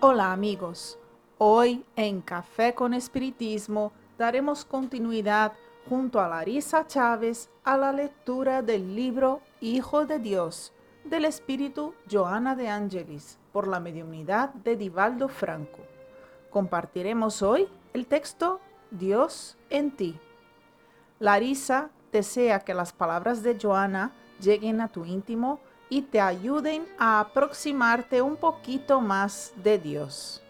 Hola amigos, hoy en Café con Espiritismo daremos continuidad junto a Larisa Chávez a la lectura del libro Hijo de Dios del Espíritu Joana de Angelis por la mediunidad de Divaldo Franco. Compartiremos hoy el texto Dios en ti. Larisa desea que las palabras de Joana lleguen a tu íntimo y te ayuden a aproximarte un poquito más de Dios.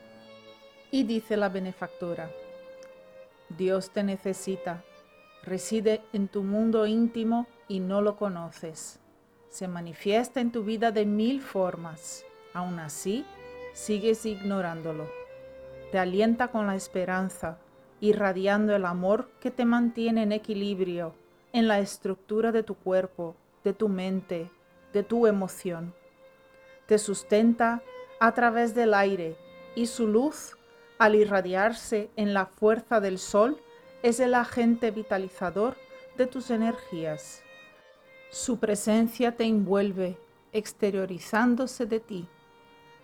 Y dice la benefactora, Dios te necesita, reside en tu mundo íntimo y no lo conoces. Se manifiesta en tu vida de mil formas. Aún así, sigues ignorándolo. Te alienta con la esperanza, irradiando el amor que te mantiene en equilibrio en la estructura de tu cuerpo, de tu mente, de tu emoción. Te sustenta a través del aire y su luz, al irradiarse en la fuerza del sol, es el agente vitalizador de tus energías. Su presencia te envuelve, exteriorizándose de ti.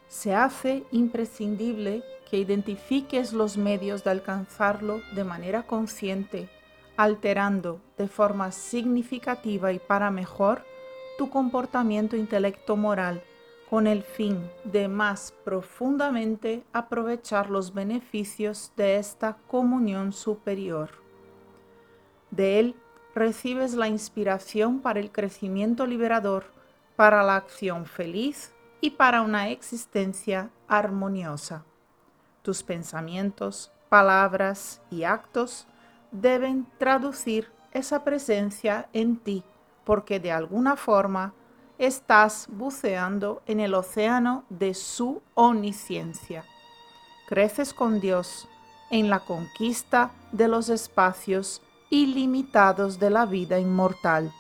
Se hace imprescindible que identifiques los medios de alcanzarlo de manera consciente, alterando de forma significativa y para mejor tu comportamiento intelecto moral con el fin de más profundamente aprovechar los beneficios de esta comunión superior. De él recibes la inspiración para el crecimiento liberador, para la acción feliz y para una existencia armoniosa. Tus pensamientos, palabras y actos deben traducir esa presencia en ti porque de alguna forma estás buceando en el océano de su omnisciencia. Creces con Dios en la conquista de los espacios ilimitados de la vida inmortal.